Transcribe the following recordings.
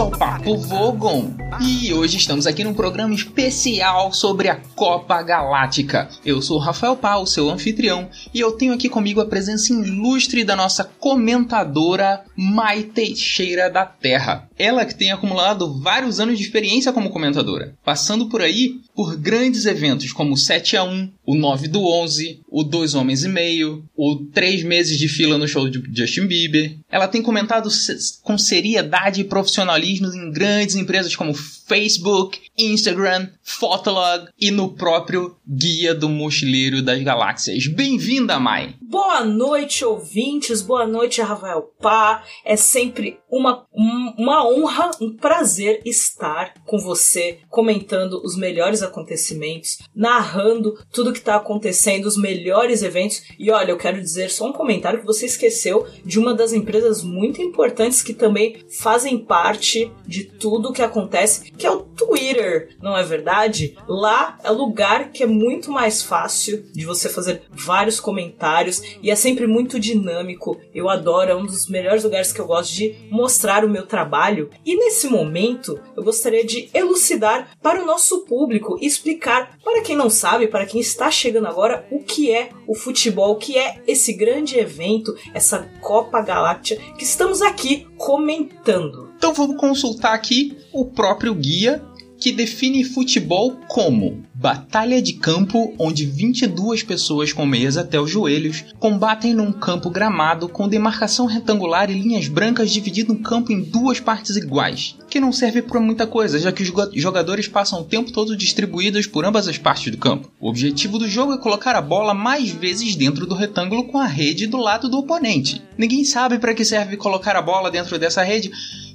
ao Papo Vogon e hoje estamos aqui num programa especial sobre a Copa Galáctica. Eu sou o Rafael Pau, seu anfitrião, e eu tenho aqui comigo a presença ilustre da nossa comentadora Mai Teixeira da Terra. Ela que tem acumulado vários anos de experiência como comentadora, passando por aí por grandes eventos como o 7 a 1, o 9 do 11, o 2 Homens e Meio, o 3 meses de fila no show de Justin Bieber. Ela tem comentado com seriedade e profissionalismo em grandes empresas como Facebook, Instagram, Fotolog e no próprio Guia do Mochileiro das Galáxias. Bem-vinda, Mai! Boa noite, ouvintes. Boa noite, Rafael Pá. É sempre uma, uma honra, um prazer estar com você, comentando os melhores acontecimentos, narrando tudo que está acontecendo, os melhores eventos. E olha, eu quero dizer só um comentário que você esqueceu de uma das empresas muito importantes que também fazem parte de tudo que acontece, que é o Twitter, não é verdade? Lá é lugar que é muito mais fácil de você fazer vários comentários e é sempre muito dinâmico. Eu adoro, é um dos melhores lugares que eu gosto de mostrar o meu trabalho. E nesse momento, eu gostaria de elucidar para o nosso público explicar para quem não sabe, para quem está chegando agora, o que é o futebol, o que é esse grande evento, essa Copa Galáctica que estamos aqui comentando. Então vamos consultar aqui o próprio guia que define futebol como batalha de campo onde 22 pessoas com meias até os joelhos combatem num campo gramado com demarcação retangular e linhas brancas dividindo o campo em duas partes iguais, que não serve para muita coisa, já que os jogadores passam o tempo todo distribuídos por ambas as partes do campo. O objetivo do jogo é colocar a bola mais vezes dentro do retângulo com a rede do lado do oponente. Ninguém sabe para que serve colocar a bola dentro dessa rede,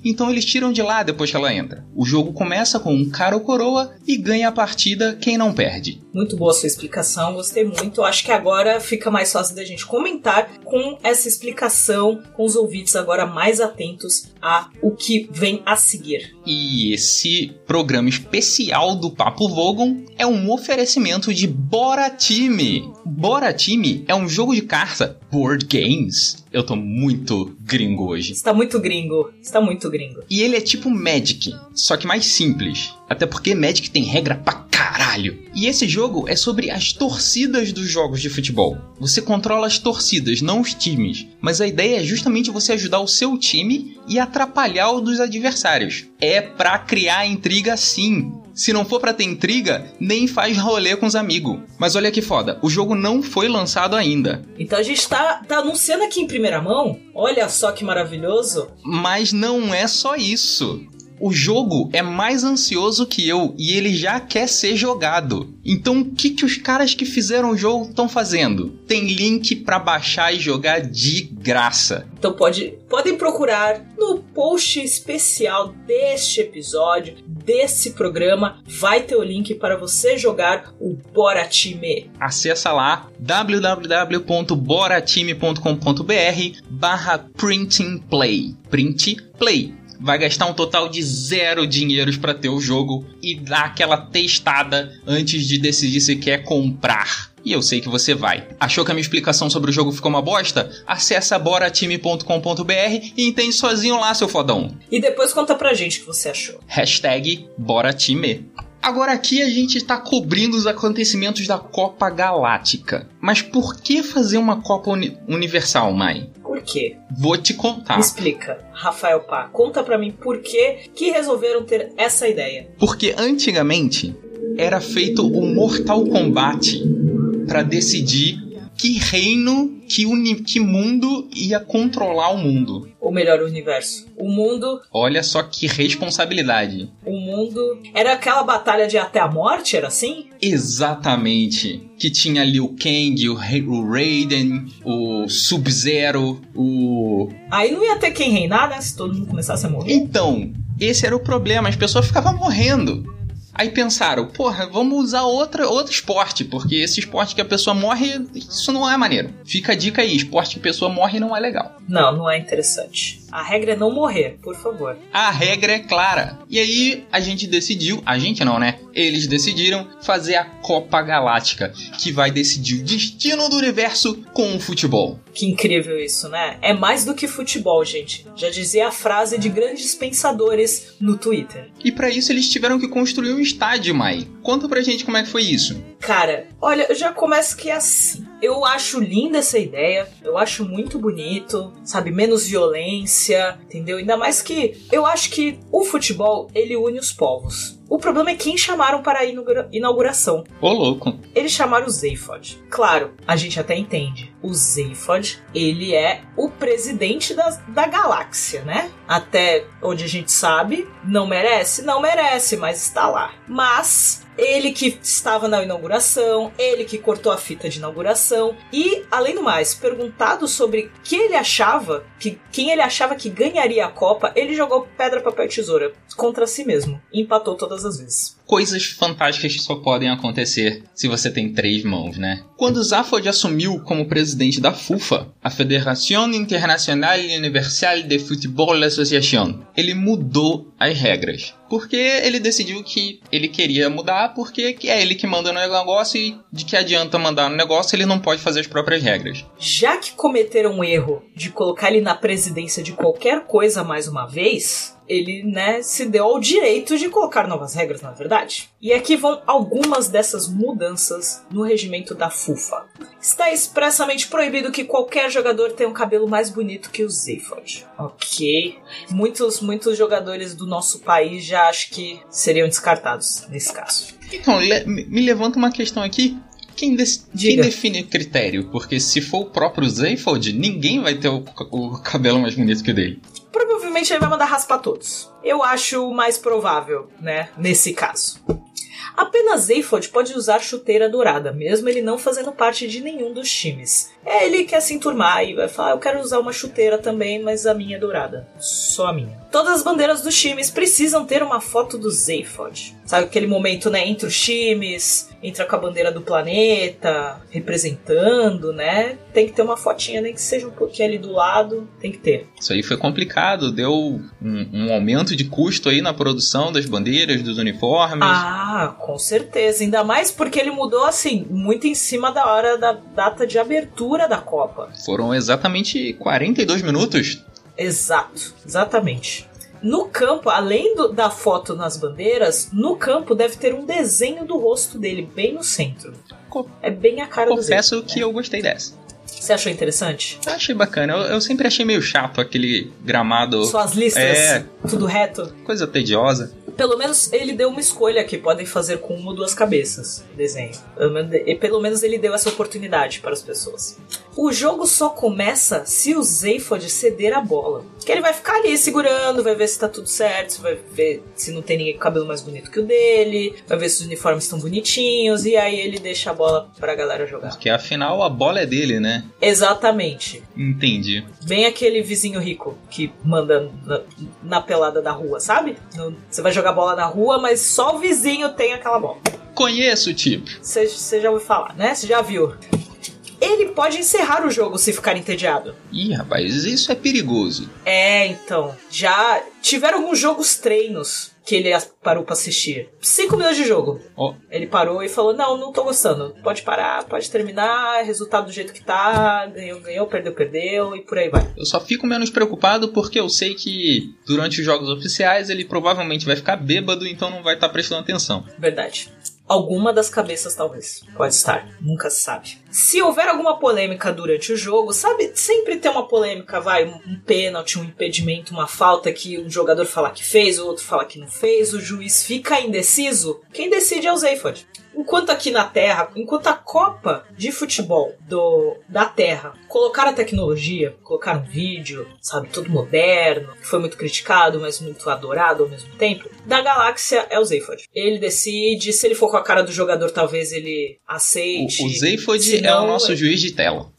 então eles tiram de lá depois que ela entra. O jogo começa com um cara ou coroa e ganha a partida quem não perde. Muito boa sua explicação, gostei muito. Acho que agora fica mais fácil da gente comentar com essa explicação, com os ouvidos agora mais atentos a o que vem a seguir. E esse programa especial do Papo Vogon é um oferecimento de Bora Time. Bora Time é um jogo de carta, board games. Eu tô muito gringo hoje. Está muito gringo, está muito gringo. E ele é tipo Magic, só que mais simples. Até porque Magic tem regra pra caralho. E esse jogo é sobre as torcidas dos jogos de futebol. Você controla as torcidas, não os times. Mas a ideia é justamente você ajudar o seu time e atrapalhar o dos adversários. É pra criar intriga sim. Se não for para ter intriga, nem faz rolê com os amigos. Mas olha que foda, o jogo não foi lançado ainda. Então a gente tá, tá anunciando aqui em primeira mão. Olha só que maravilhoso. Mas não é só isso o jogo é mais ansioso que eu e ele já quer ser jogado. Então o que, que os caras que fizeram o jogo estão fazendo? Tem link para baixar e jogar de graça. Então pode, podem procurar no post especial deste episódio, desse programa, vai ter o link para você jogar o Bora Time. Acessa lá www.boratime.com.br barra printing play. Print play vai gastar um total de zero dinheiros para ter o jogo e dar aquela testada antes de decidir se quer comprar. E eu sei que você vai. Achou que a minha explicação sobre o jogo ficou uma bosta? Acesse boratime.com.br e entende sozinho lá, seu fodão. E depois conta pra gente o que você achou. Hashtag Boratime. Agora aqui a gente está cobrindo os acontecimentos da Copa Galáctica. Mas por que fazer uma Copa uni Universal, Mai? Por quê? Vou te contar. Me explica, Rafael Pá. Conta pra mim por que que resolveram ter essa ideia. Porque antigamente era feito o Mortal Kombat para decidir que reino, que, uni, que mundo ia controlar o mundo. Ou melhor, o universo. O mundo. Olha só que responsabilidade. O mundo. Era aquela batalha de até a morte, era assim? Exatamente. Que tinha ali o Kang, o, o Raiden, o Sub-Zero, o. Aí não ia ter quem reinar, né? Se todo mundo começasse a morrer. Então, esse era o problema. As pessoas ficavam morrendo. Aí pensaram, porra, vamos usar outra, outro esporte, porque esse esporte que a pessoa morre, isso não é maneiro. Fica a dica aí, esporte que a pessoa morre não é legal. Não, não é interessante. A regra é não morrer, por favor. A regra é clara. E aí a gente decidiu, a gente não, né? Eles decidiram fazer a Copa Galáctica, que vai decidir o destino do universo com o futebol. Que incrível isso, né? É mais do que futebol, gente. Já dizia a frase de grandes pensadores no Twitter. E para isso eles tiveram que construir um estádio, Mai. Conta pra gente como é que foi isso. Cara, olha, eu já começo que é assim. Eu acho linda essa ideia, eu acho muito bonito, sabe? Menos violência, entendeu? Ainda mais que eu acho que o futebol ele une os povos. O problema é quem chamaram para a inaugura inauguração. Ô, louco. Eles chamaram o Zayfod. Claro, a gente até entende. O Zayfod, ele é o presidente da, da galáxia, né? Até onde a gente sabe, não merece? Não merece, mas está lá. Mas ele que estava na inauguração, ele que cortou a fita de inauguração e, além do mais, perguntado sobre que ele achava, que quem ele achava que ganharia a Copa, ele jogou pedra, papel e tesoura contra si mesmo. Empatou todas as vezes. Coisas fantásticas que só podem acontecer se você tem três mãos, né? Quando Zaphod assumiu como presidente da FUFA, a Federação Internacional Universal de Football Association, ele mudou as regras. Porque ele decidiu que ele queria mudar, porque é ele que manda no negócio e de que adianta mandar no negócio, ele não pode fazer as próprias regras. Já que cometeram um erro de colocar ele na presidência de qualquer coisa mais uma vez, ele, né, se deu ao direito de colocar novas regras, na é verdade. E aqui vão algumas dessas mudanças no regimento da FUFA. Está expressamente proibido que qualquer jogador tenha um cabelo mais bonito que o Zayford. Ok. Muitos, muitos jogadores do nosso país já acho que seriam descartados nesse caso. Então, me levanta uma questão aqui. Quem, quem, define o critério? Porque se for o próprio Zayfold, ninguém vai ter o, o cabelo mais bonito que o dele provavelmente ele vai mandar raspar todos. Eu acho mais provável, né, nesse caso. Apenas Zayfod pode usar chuteira dourada, mesmo ele não fazendo parte de nenhum dos times. É, ele quer se enturmar e vai falar: Eu quero usar uma chuteira também, mas a minha é dourada. Só a minha. Todas as bandeiras dos times precisam ter uma foto do Zayfod. Sabe aquele momento, né, entre os times, entra com a bandeira do planeta, representando, né? Tem que ter uma fotinha, nem que seja um pouquinho ali do lado, tem que ter. Isso aí foi complicado, deu um, um aumento de custo aí na produção das bandeiras, dos uniformes. Ah, com certeza. Ainda mais porque ele mudou, assim, muito em cima da hora da data de abertura da Copa. Foram exatamente 42 minutos. Exato, exatamente. No campo, além do, da foto nas bandeiras, no campo deve ter um desenho do rosto dele bem no centro. É bem a cara Confesso do Confesso que eu gostei dessa. Você achou interessante? Eu achei bacana. Eu, eu, sempre achei meio chato aquele gramado. Suas listas, é... tudo reto. Coisa tediosa. Pelo menos ele deu uma escolha que podem fazer com uma ou duas cabeças desenho. E pelo menos ele deu essa oportunidade para as pessoas. O jogo só começa se o Zayfod ceder a bola. Que ele vai ficar ali segurando, vai ver se tá tudo certo, vai ver se não tem ninguém com cabelo mais bonito que o dele, vai ver se os uniformes estão bonitinhos, e aí ele deixa a bola pra galera jogar. Porque afinal a bola é dele, né? Exatamente. Entendi. Bem aquele vizinho rico que manda na, na pelada da rua, sabe? Você vai jogar bola na rua, mas só o vizinho tem aquela bola. Conheço o tipo. Você já ouviu falar, né? Você já viu ele pode encerrar o jogo se ficar entediado. Ih, rapaz, isso é perigoso. É, então. Já tiveram alguns jogos treinos que ele parou para assistir. Cinco minutos de jogo. Oh. Ele parou e falou: Não, não tô gostando. Pode parar, pode terminar, resultado do jeito que tá, ganhou, ganhou, perdeu, perdeu, e por aí vai. Eu só fico menos preocupado porque eu sei que durante os jogos oficiais ele provavelmente vai ficar bêbado, então não vai estar tá prestando atenção. Verdade. Alguma das cabeças, talvez. Pode estar. Nunca se sabe. Se houver alguma polêmica durante o jogo, sabe? Sempre tem uma polêmica, vai, um pênalti, um impedimento, uma falta que um jogador fala que fez, o outro fala que não fez, o juiz fica indeciso. Quem decide é o Zayford. Enquanto aqui na Terra, enquanto a Copa de Futebol do, da Terra colocaram a tecnologia, colocaram um vídeo, sabe, todo moderno, que foi muito criticado, mas muito adorado ao mesmo tempo, da galáxia é o Zayfod. Ele decide, se ele for com a cara do jogador, talvez ele aceite. O, o Zayfod é o nosso juiz de tela.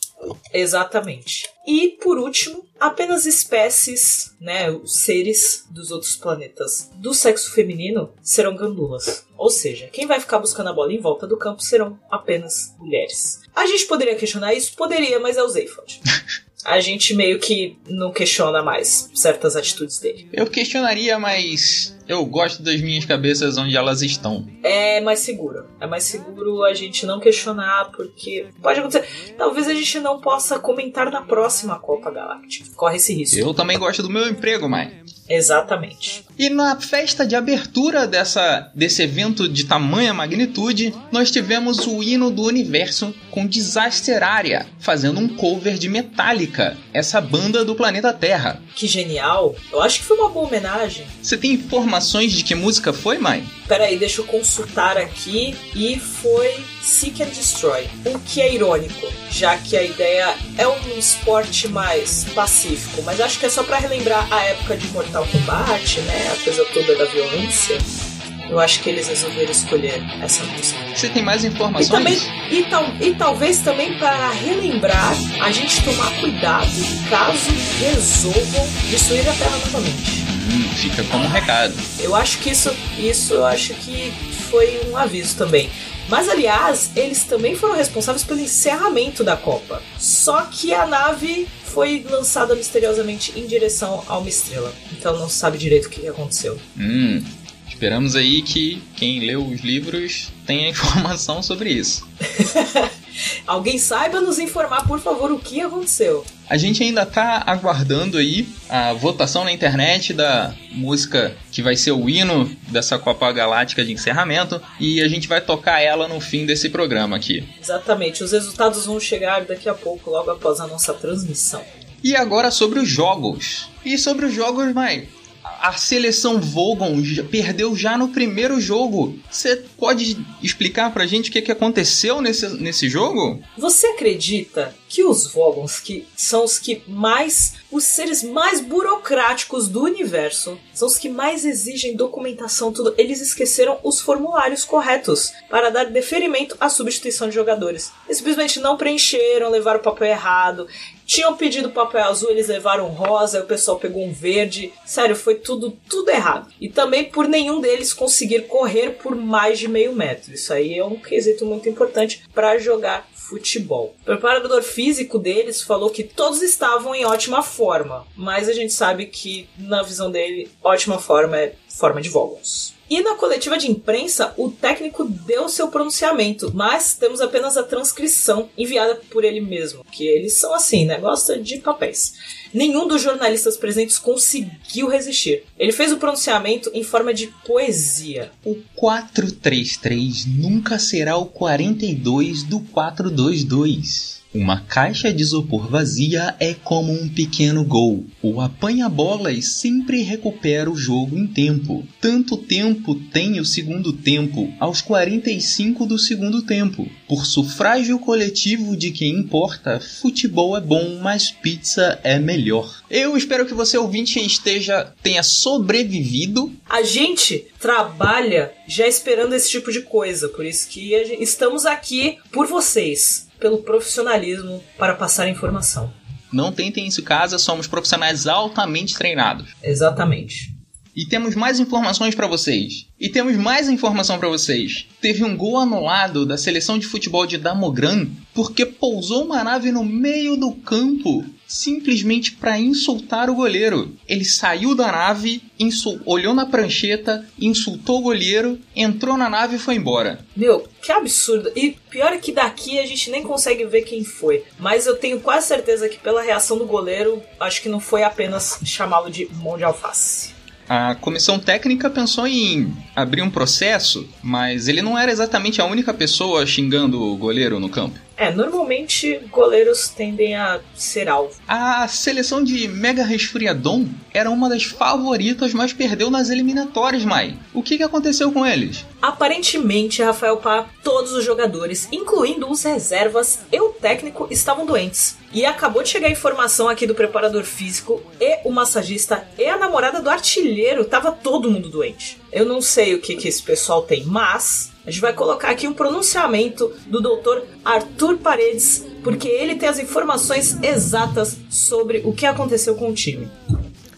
Exatamente. E por último, apenas espécies, né, os seres dos outros planetas do sexo feminino serão gandulas. Ou seja, quem vai ficar buscando a bola em volta do campo serão apenas mulheres. A gente poderia questionar isso? Poderia, mas é o Zayfod. a gente meio que não questiona mais certas atitudes dele. Eu questionaria, mas eu gosto das minhas cabeças onde elas estão. É mais seguro. É mais seguro a gente não questionar, porque pode acontecer. Talvez a gente não possa comentar na próxima Copa Galáctica. Corre esse risco. Eu também gosto do meu emprego, mãe. Exatamente. E na festa de abertura dessa, desse evento de tamanha magnitude, nós tivemos o hino do universo com Disaster Area, fazendo um cover de Metallica, essa banda do planeta Terra. Que genial! Eu acho que foi uma boa homenagem. Você tem informações de que música foi, mãe? Peraí, deixa eu consultar aqui. E foi Seek and Destroy. O que é irônico, já que a ideia é um esporte mais pacífico, mas acho que é só para relembrar a época de Mortal Kombat, né? A coisa toda da violência. Eu acho que eles resolveram escolher essa música. Você tem mais informações? E, também, e, tal, e talvez também para relembrar a gente tomar cuidado caso resolvam destruir a Terra novamente. Hum, fica como um recado. Eu acho que isso, isso eu acho que foi um aviso também. Mas aliás, eles também foram responsáveis pelo encerramento da Copa. Só que a nave foi lançada misteriosamente em direção a uma estrela. Então não se sabe direito o que aconteceu. Hum, esperamos aí que quem leu os livros tenha informação sobre isso. Alguém saiba nos informar, por favor, o que aconteceu. A gente ainda tá aguardando aí a votação na internet da música que vai ser o hino dessa Copa Galáctica de encerramento e a gente vai tocar ela no fim desse programa aqui. Exatamente, os resultados vão chegar daqui a pouco, logo após a nossa transmissão. E agora sobre os jogos. E sobre os jogos, Mai, a seleção Vogon perdeu já no primeiro jogo. Você pode explicar pra gente o que, que aconteceu nesse, nesse jogo? Você acredita que os Vogons, que são os que mais. os seres mais burocráticos do universo, são os que mais exigem documentação, tudo, eles esqueceram os formulários corretos para dar deferimento à substituição de jogadores. Eles simplesmente não preencheram, levaram o papel errado. Tinham pedido papel azul, eles levaram rosa, o pessoal pegou um verde. Sério, foi tudo, tudo errado. E também por nenhum deles conseguir correr por mais de meio metro. Isso aí é um quesito muito importante para jogar futebol. O preparador físico deles falou que todos estavam em ótima forma, mas a gente sabe que, na visão dele, ótima forma é forma de Vogons. E na coletiva de imprensa, o técnico deu seu pronunciamento, mas temos apenas a transcrição enviada por ele mesmo, que eles são assim, né? Gosta de papéis. Nenhum dos jornalistas presentes conseguiu resistir. Ele fez o pronunciamento em forma de poesia. O 433 nunca será o 42 do 422. Uma caixa de isopor vazia é como um pequeno gol. O apanha-bolas sempre recupera o jogo em tempo. Tanto tempo tem o segundo tempo aos 45 do segundo tempo. Por sufrágio coletivo de quem importa, futebol é bom, mas pizza é melhor. Eu espero que você ouvinte esteja tenha sobrevivido. A gente trabalha já esperando esse tipo de coisa, por isso que estamos aqui por vocês pelo profissionalismo para passar informação. Não tentem isso em casa, somos profissionais altamente treinados. Exatamente. E temos mais informações para vocês. E temos mais informação para vocês. Teve um gol anulado da seleção de futebol de Damogran porque pousou uma nave no meio do campo simplesmente para insultar o goleiro. Ele saiu da nave, olhou na prancheta, insultou o goleiro, entrou na nave e foi embora. Meu, que absurdo. E pior é que daqui a gente nem consegue ver quem foi. Mas eu tenho quase certeza que pela reação do goleiro, acho que não foi apenas chamá-lo de mão de alface. A comissão técnica pensou em abrir um processo, mas ele não era exatamente a única pessoa xingando o goleiro no campo. É, normalmente goleiros tendem a ser alvo. A seleção de Mega Resfriadon era uma das favoritas, mas perdeu nas eliminatórias, Mai. O que, que aconteceu com eles? Aparentemente, Rafael Pá, todos os jogadores, incluindo os reservas e o técnico, estavam doentes. E acabou de chegar a informação aqui do preparador físico e o massagista e a namorada do artilheiro, tava todo mundo doente. Eu não sei o que, que esse pessoal tem, mas a gente vai colocar aqui um pronunciamento do Dr. Arthur Paredes, porque ele tem as informações exatas sobre o que aconteceu com o time.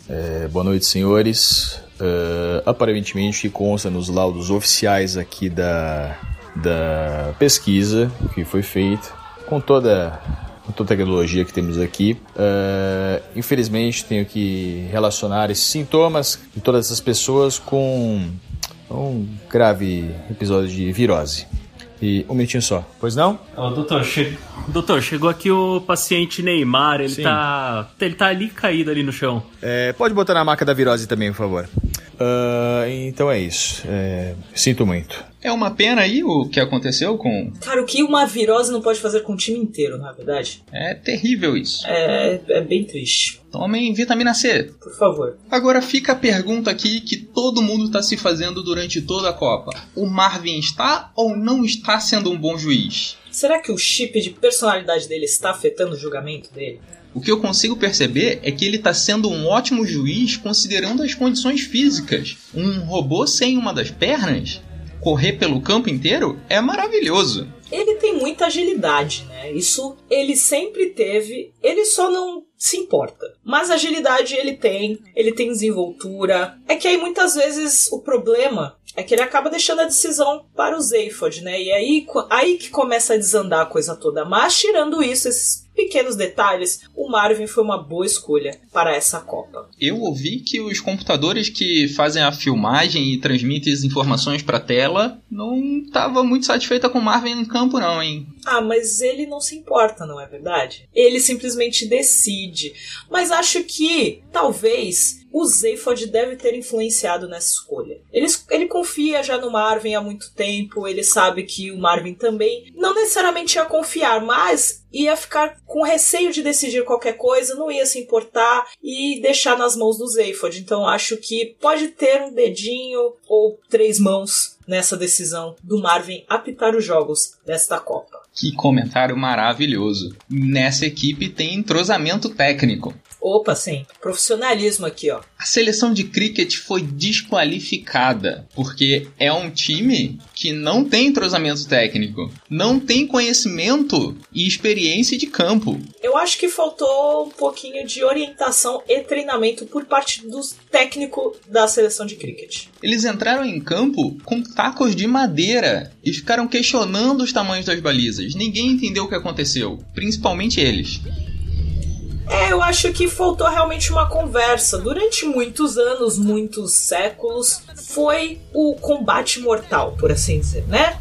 É, boa noite, senhores. Uh, aparentemente consta nos laudos oficiais aqui da, da pesquisa que foi feita, com toda toda a tecnologia que temos aqui. Uh, infelizmente, tenho que relacionar esses sintomas de todas essas pessoas com um grave episódio de virose. E um minutinho só. Pois não? Ô, doutor, che... doutor, chegou aqui o paciente Neymar, ele tá. Ele tá ali caído ali no chão. É, pode botar na marca da virose também, por favor. Uh, então é isso. É, sinto muito. É uma pena aí o que aconteceu com. Cara, o que uma virose não pode fazer com o time inteiro, na verdade? É terrível isso. É, é bem triste. Tomem vitamina C. Por favor. Agora fica a pergunta aqui que todo mundo está se fazendo durante toda a Copa: o Marvin está ou não está sendo um bom juiz? Será que o chip de personalidade dele está afetando o julgamento dele? O que eu consigo perceber é que ele está sendo um ótimo juiz considerando as condições físicas. Um robô sem uma das pernas correr pelo campo inteiro é maravilhoso. Ele tem muita agilidade, né? Isso ele sempre teve, ele só não se importa. Mas agilidade ele tem, ele tem desenvoltura. É que aí muitas vezes o problema é que ele acaba deixando a decisão para o Zayfod, né? E aí, aí que começa a desandar a coisa toda. Mas tirando isso, esses pequenos detalhes, o Marvin foi uma boa escolha para essa Copa. Eu ouvi que os computadores que fazem a filmagem e transmitem as informações para a tela não estavam muito satisfeita com o Marvin em campo não, hein? Ah, mas ele não se importa, não é verdade? Ele simplesmente decide. Mas acho que talvez o Zayfod deve ter influenciado nessa escolha. Ele, ele confia já no Marvin há muito tempo, ele sabe que o Marvin também não necessariamente ia confiar, mas ia ficar com receio de decidir qualquer coisa, não ia se importar e deixar nas mãos do Zayfod. Então acho que pode ter um dedinho ou três mãos nessa decisão do Marvin apitar os jogos desta Copa. Que comentário maravilhoso. Nessa equipe tem entrosamento técnico. Opa, sim. Profissionalismo aqui, ó. A seleção de cricket foi desqualificada porque é um time que não tem entrosamento técnico, não tem conhecimento e experiência de campo. Eu acho que faltou um pouquinho de orientação e treinamento por parte do técnico da seleção de cricket. Eles entraram em campo com tacos de madeira e ficaram questionando os tamanhos das balizas. Ninguém entendeu o que aconteceu, principalmente eles. É, eu acho que faltou realmente uma conversa. Durante muitos anos, muitos séculos, foi o combate mortal, por assim dizer, né?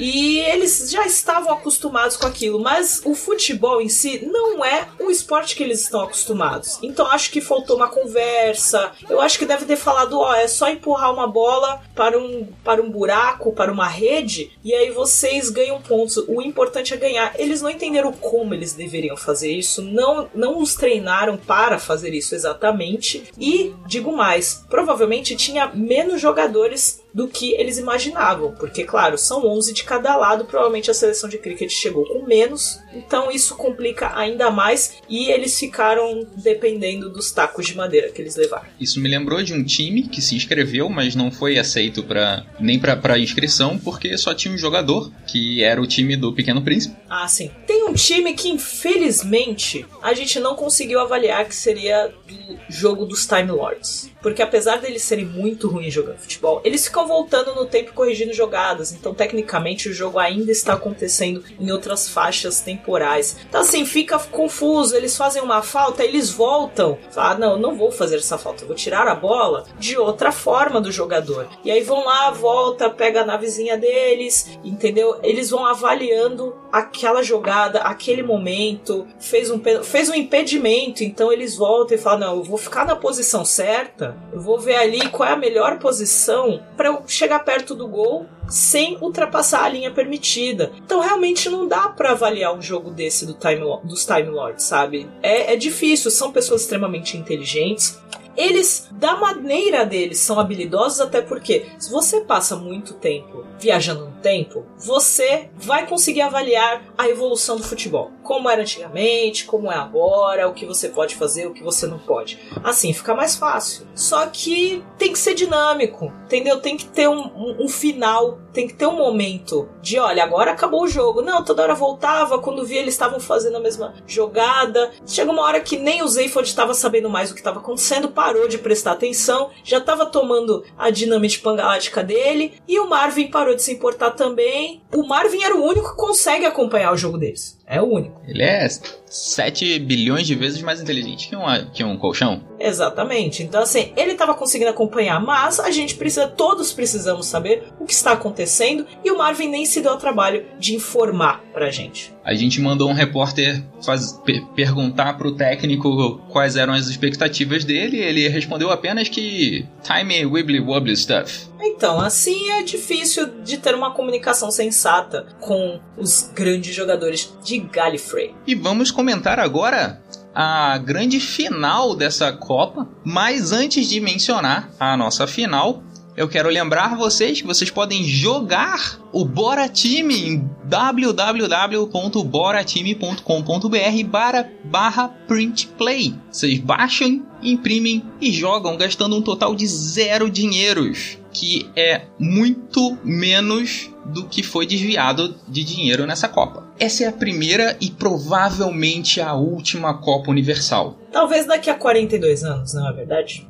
E eles já estavam acostumados com aquilo, mas o futebol em si não é um esporte que eles estão acostumados. Então acho que faltou uma conversa. Eu acho que deve ter falado, ó, é só empurrar uma bola para um para um buraco, para uma rede, e aí vocês ganham pontos. O importante é ganhar. Eles não entenderam como eles deveriam fazer isso, não não os treinaram para fazer isso exatamente. E digo mais, provavelmente tinha menos jogadores do que eles imaginavam, porque claro, são 11 de cada lado, provavelmente a seleção de cricket chegou com menos, então isso complica ainda mais e eles ficaram dependendo dos tacos de madeira que eles levaram. Isso me lembrou de um time que se inscreveu, mas não foi aceito para nem para inscrição porque só tinha um jogador, que era o time do Pequeno Príncipe. Ah, sim. Tem um time que infelizmente a gente não conseguiu avaliar que seria do jogo dos Time Lords. Porque apesar deles serem muito ruins jogando futebol, eles ficam voltando no tempo corrigindo jogadas. Então, tecnicamente, o jogo ainda está acontecendo em outras faixas temporais. Então, assim, fica confuso. Eles fazem uma falta, eles voltam. Ah, não, não vou fazer essa falta. Eu vou tirar a bola de outra forma do jogador. E aí vão lá, volta, pega a navezinha deles, entendeu? Eles vão avaliando aquela jogada, aquele momento. Fez um, fez um impedimento, então eles voltam e falam, não, eu vou ficar na posição certa eu vou ver ali qual é a melhor posição para eu chegar perto do gol sem ultrapassar a linha permitida. Então realmente não dá para avaliar um jogo desse do time, dos Time Lords, sabe? É, é difícil, são pessoas extremamente inteligentes. Eles, da maneira deles, são habilidosos, até porque se você passa muito tempo viajando no tempo, você vai conseguir avaliar a evolução do futebol. Como era antigamente, como é agora, o que você pode fazer, o que você não pode. Assim fica mais fácil. Só que tem que ser dinâmico, entendeu? Tem que ter um, um, um final, tem que ter um momento de, olha, agora acabou o jogo. Não, toda hora voltava, quando via eles estavam fazendo a mesma jogada. Chega uma hora que nem o Zayford estava sabendo mais o que estava acontecendo, parou de prestar atenção, já estava tomando a dinamite pangalática dele, e o Marvin parou de se importar também. O Marvin era o único que consegue acompanhar o jogo deles. É o único. Ele é 7 bilhões de vezes mais inteligente que, uma, que um colchão. Exatamente. Então, assim, ele estava conseguindo acompanhar, mas a gente precisa, todos precisamos saber o que está acontecendo e o Marvin nem se deu ao trabalho de informar pra gente. A gente mandou um repórter faz, per perguntar pro técnico quais eram as expectativas dele e ele respondeu apenas que time wibbly wobbly stuff. Então, assim é difícil de ter uma comunicação sensata com os grandes jogadores de Gallifrey. E vamos comentar agora a grande final dessa Copa. Mas antes de mencionar a nossa final, eu quero lembrar vocês que vocês podem jogar o Bora Time em www.boratime.com.br barra, printplay. Vocês baixam, imprimem e jogam gastando um total de zero dinheiros, que é muito menos do que foi desviado de dinheiro nessa Copa. Essa é a primeira e provavelmente a última Copa Universal. Talvez daqui a 42 anos, não é verdade?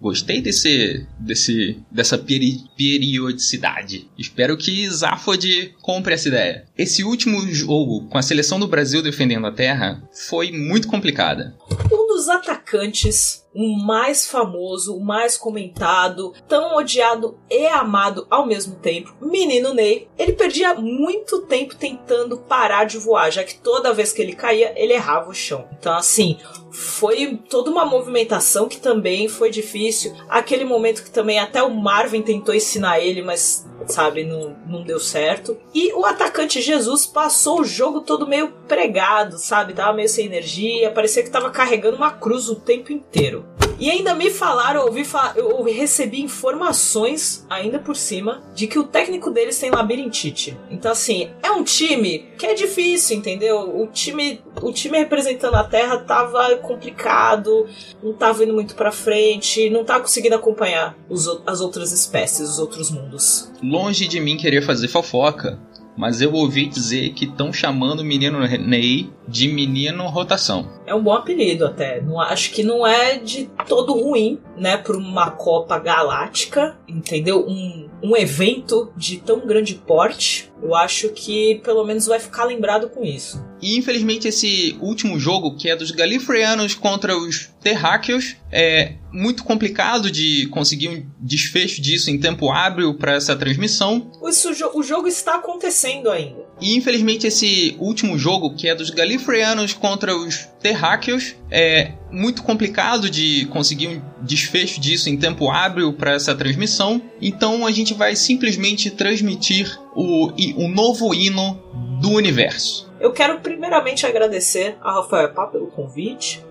Gostei desse, desse dessa peri periodicidade. Espero que Zaphod compre essa ideia. Esse último jogo, com a seleção do Brasil defendendo a terra, foi muito complicada. Um dos atacantes o mais famoso, o mais comentado, tão odiado e amado ao mesmo tempo, Menino Ney, ele perdia muito tempo tentando parar de voar, já que toda vez que ele caía, ele errava o chão. Então, assim, foi toda uma movimentação que também foi difícil. Aquele momento que também até o Marvin tentou ensinar ele, mas sabe, não, não deu certo. E o atacante Jesus passou o jogo todo meio pregado, sabe? Tava meio sem energia, parecia que tava carregando uma cruz o tempo inteiro. E ainda me falaram, ouvi eu recebi informações, ainda por cima, de que o técnico deles tem labirintite. Então, assim, é um time que é difícil, entendeu? O time, o time representando a Terra tava complicado, não tava indo muito pra frente, não tava conseguindo acompanhar os, as outras espécies, os outros mundos. Longe de mim querer fazer fofoca, mas eu ouvi dizer que estão chamando o menino Ney de menino rotação. É um bom apelido até. Não, acho que não é de todo ruim, né, para uma Copa Galáctica, entendeu? Um, um evento de tão grande porte. Eu acho que pelo menos vai ficar lembrado com isso. E infelizmente esse último jogo, que é dos Galifreanos contra os Terráqueos, é muito complicado de conseguir um desfecho disso em tempo hábil para essa transmissão. Isso, o jogo está acontecendo ainda. E infelizmente esse último jogo, que é dos Galifreanos contra os Terráqueos, é muito complicado de conseguir um desfecho disso em tempo hábil para essa transmissão. Então a gente vai simplesmente transmitir o, o novo hino do universo. Eu quero primeiramente agradecer a Rafael Pá pelo convite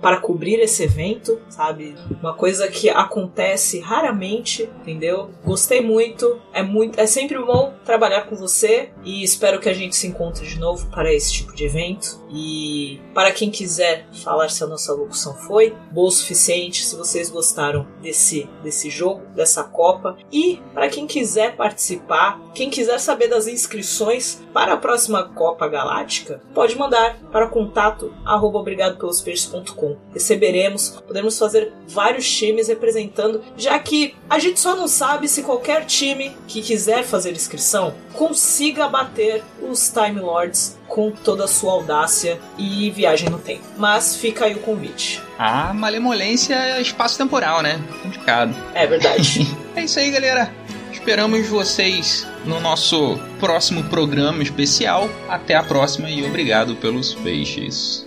para cobrir esse evento, sabe? Uma coisa que acontece raramente, entendeu? Gostei muito, é muito, é sempre bom trabalhar com você e espero que a gente se encontre de novo para esse tipo de evento. E para quem quiser falar se a nossa locução foi boa o suficiente, se vocês gostaram desse desse jogo, dessa Copa e para quem quiser participar, quem quiser saber das inscrições para a próxima Copa Galáctica, pode mandar para contato obrigado pelos peixes.com receberemos, podemos fazer vários times representando, já que a gente só não sabe se qualquer time que quiser fazer inscrição consiga bater os Time Lords com toda a sua audácia e viagem no tempo. Mas fica aí o convite. A malemolência é espaço-temporal, né? Complicado. É verdade. é isso aí, galera. Esperamos vocês no nosso próximo programa especial. Até a próxima e obrigado pelos peixes.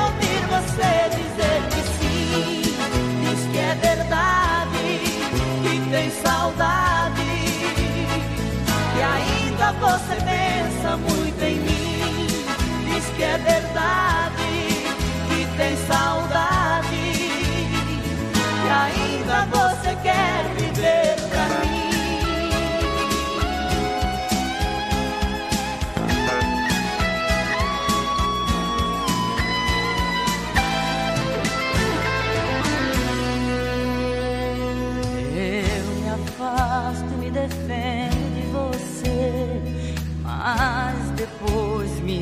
você pensa muito em mim. Diz que é verdade, que tem saudade, que ainda você quer viver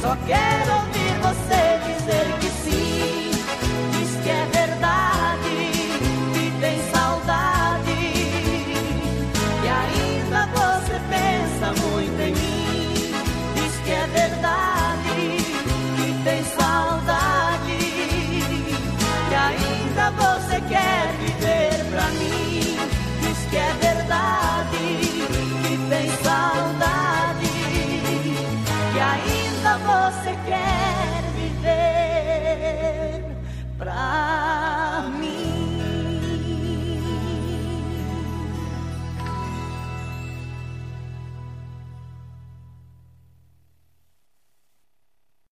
Só quero ouvir você dizer